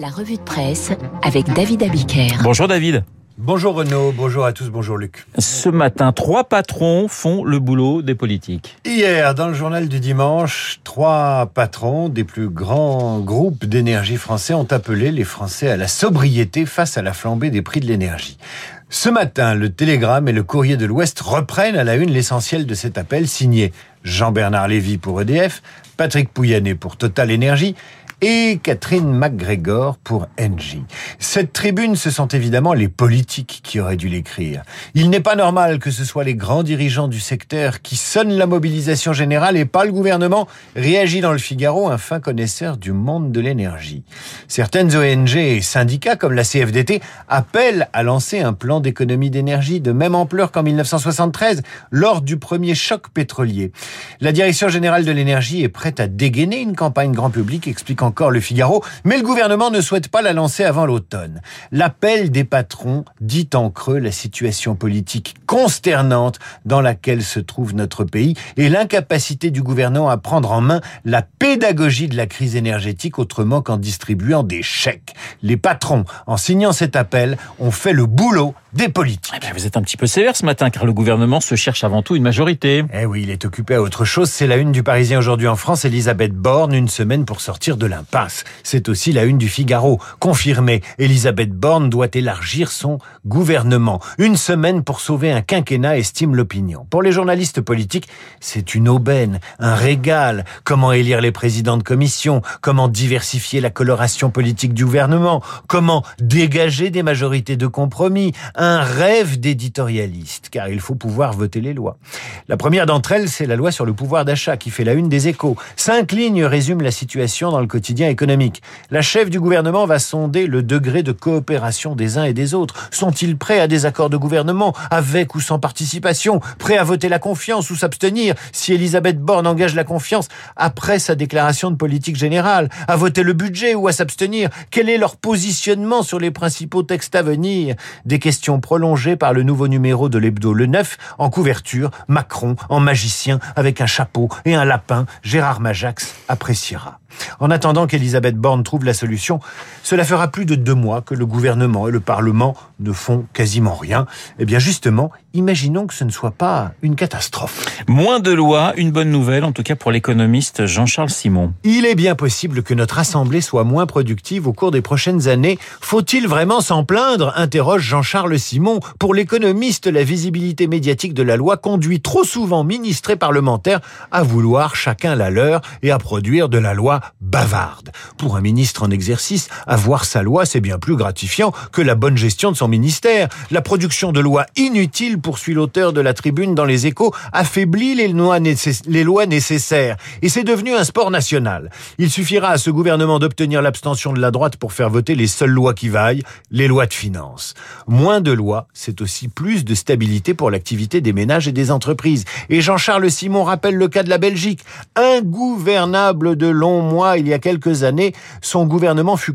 La revue de presse avec David Abiker. Bonjour David. Bonjour Renaud, bonjour à tous, bonjour Luc. Ce matin, trois patrons font le boulot des politiques. Hier, dans le journal du dimanche, trois patrons des plus grands groupes d'énergie français ont appelé les Français à la sobriété face à la flambée des prix de l'énergie. Ce matin, le Télégramme et le Courrier de l'Ouest reprennent à la une l'essentiel de cet appel signé Jean-Bernard Lévy pour EDF, Patrick Pouyanné pour Total Énergie et Catherine McGregor pour Engie. Cette tribune, ce sont évidemment les politiques qui auraient dû l'écrire. Il n'est pas normal que ce soit les grands dirigeants du secteur qui sonnent la mobilisation générale et pas le gouvernement, réagit dans le Figaro un fin connaisseur du monde de l'énergie. Certaines ONG et syndicats comme la CFDT appellent à lancer un plan d'économie d'énergie de même ampleur qu'en 1973 lors du premier choc pétrolier. La Direction générale de l'énergie est prête à dégainer une campagne grand public expliquant encore le Figaro, mais le gouvernement ne souhaite pas la lancer avant l'automne. L'appel des patrons dit en creux la situation politique consternante dans laquelle se trouve notre pays et l'incapacité du gouvernement à prendre en main la pédagogie de la crise énergétique autrement qu'en distribuant des chèques. Les patrons, en signant cet appel, ont fait le boulot des politiques. Eh ben, vous êtes un petit peu sévère ce matin car le gouvernement se cherche avant tout une majorité. Eh oui, il est occupé à autre chose. C'est la une du Parisien aujourd'hui en France. Elisabeth Borne, une semaine pour sortir de l'impasse. C'est aussi la une du Figaro. Confirmé, Elisabeth Borne doit élargir son gouvernement. Une semaine pour sauver un quinquennat, estime l'opinion. Pour les journalistes politiques, c'est une aubaine, un régal. Comment élire les présidents de commission? Comment diversifier la coloration politique du gouvernement? Comment dégager des majorités de compromis? un rêve d'éditorialiste, car il faut pouvoir voter les lois. La première d'entre elles, c'est la loi sur le pouvoir d'achat qui fait la une des échos. Cinq lignes résument la situation dans le quotidien économique. La chef du gouvernement va sonder le degré de coopération des uns et des autres. Sont-ils prêts à des accords de gouvernement, avec ou sans participation? Prêts à voter la confiance ou s'abstenir? Si Elisabeth Borne engage la confiance après sa déclaration de politique générale À voter le budget ou à s'abstenir Quel est leur positionnement sur les principaux textes à venir? Des questions prolongée par le nouveau numéro de l'hebdo Le 9 en couverture, Macron en magicien avec un chapeau et un lapin, Gérard Majax appréciera. En attendant qu'Elisabeth Borne trouve la solution, cela fera plus de deux mois que le gouvernement et le Parlement ne font quasiment rien. Eh bien justement, imaginons que ce ne soit pas une catastrophe. Moins de lois, une bonne nouvelle, en tout cas pour l'économiste Jean-Charles Simon. Il est bien possible que notre Assemblée soit moins productive au cours des prochaines années. Faut-il vraiment s'en plaindre? interroge Jean-Charles Simon. Pour l'économiste, la visibilité médiatique de la loi conduit trop souvent ministres et parlementaires à vouloir chacun la leur et à produire de la loi bavarde. Pour un ministre en exercice, avoir sa loi, c'est bien plus gratifiant que la bonne gestion de son ministère. La production de lois inutiles, poursuit l'auteur de la tribune dans les échos, affaiblit les lois, nécessaires. Et c'est devenu un sport national. Il suffira à ce gouvernement d'obtenir l'abstention de la droite pour faire voter les seules lois qui vaillent, les lois de finances. Moins de lois, c'est aussi plus de stabilité pour l'activité des ménages et des entreprises. Et Jean-Charles Simon rappelle le cas de la Belgique. Ingouvernable de longs il y a quelques années, son gouvernement fut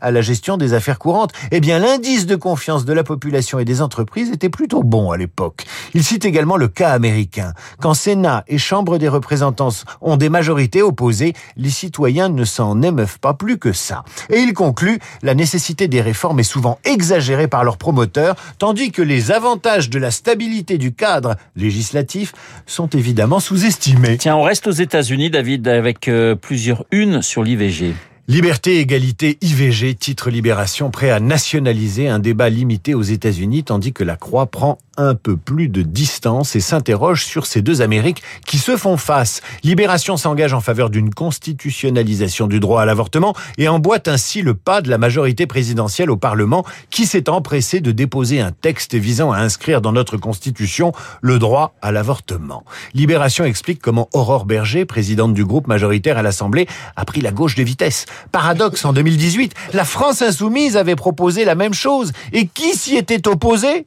à la gestion des affaires courantes. Eh bien, l'indice de confiance de la population et des entreprises était plutôt bon à l'époque. Il cite également le cas américain. Quand Sénat et Chambre des représentants ont des majorités opposées, les citoyens ne s'en émeuvent pas plus que ça. Et il conclut, la nécessité des réformes est souvent exagérée par leurs promoteurs, tandis que les avantages de la stabilité du cadre législatif sont évidemment sous-estimés. Tiens, on reste aux États-Unis, David, avec euh, plusieurs unes sur l'IVG. Liberté, égalité, IVG, titre Libération, prêt à nationaliser un débat limité aux États-Unis, tandis que la Croix prend un peu plus de distance et s'interroge sur ces deux Amériques qui se font face. Libération s'engage en faveur d'une constitutionnalisation du droit à l'avortement et emboîte ainsi le pas de la majorité présidentielle au Parlement qui s'est empressé de déposer un texte visant à inscrire dans notre Constitution le droit à l'avortement. Libération explique comment Aurore Berger, présidente du groupe majoritaire à l'Assemblée, a pris la gauche de vitesse. Paradoxe, en 2018, la France insoumise avait proposé la même chose. Et qui s'y était opposé?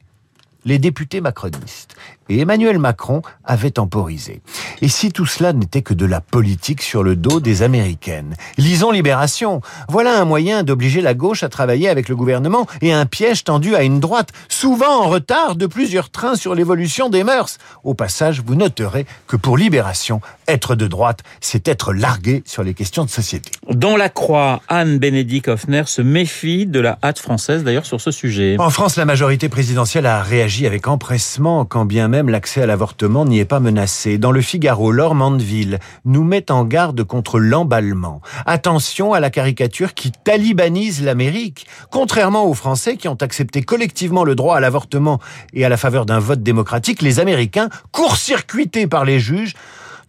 Les députés macronistes. Et Emmanuel Macron avait temporisé. Et si tout cela n'était que de la politique sur le dos des Américaines? Lisons Libération. Voilà un moyen d'obliger la gauche à travailler avec le gouvernement et un piège tendu à une droite, souvent en retard de plusieurs trains sur l'évolution des mœurs. Au passage, vous noterez que pour Libération, être de droite, c'est être largué sur les questions de société. Dans la croix, Anne-Bénédicte Hoffner se méfie de la hâte française d'ailleurs sur ce sujet. En France, la majorité présidentielle a réagi avec empressement, quand bien même l'accès à l'avortement n'y est pas menacé. Dans le Figaro, Laure Mandeville nous met en garde contre l'emballement. Attention à la caricature qui talibanise l'Amérique. Contrairement aux Français qui ont accepté collectivement le droit à l'avortement et à la faveur d'un vote démocratique, les Américains, court-circuités par les juges,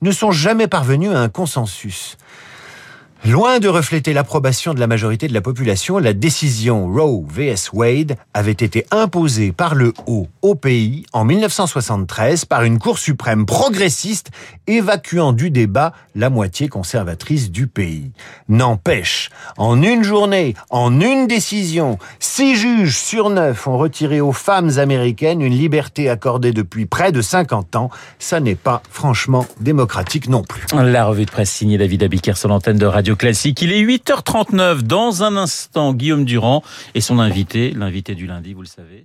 ne sont jamais parvenus à un consensus. Loin de refléter l'approbation de la majorité de la population, la décision Roe vs Wade avait été imposée par le haut au pays en 1973 par une Cour suprême progressiste évacuant du débat la moitié conservatrice du pays. N'empêche, en une journée, en une décision, six juges sur neuf ont retiré aux femmes américaines une liberté accordée depuis près de 50 ans. Ça n'est pas franchement démocratique non plus. La revue de presse signée David sur l'antenne de Classique. Il est 8h39. Dans un instant, Guillaume Durand et son invité, l'invité du lundi, vous le savez.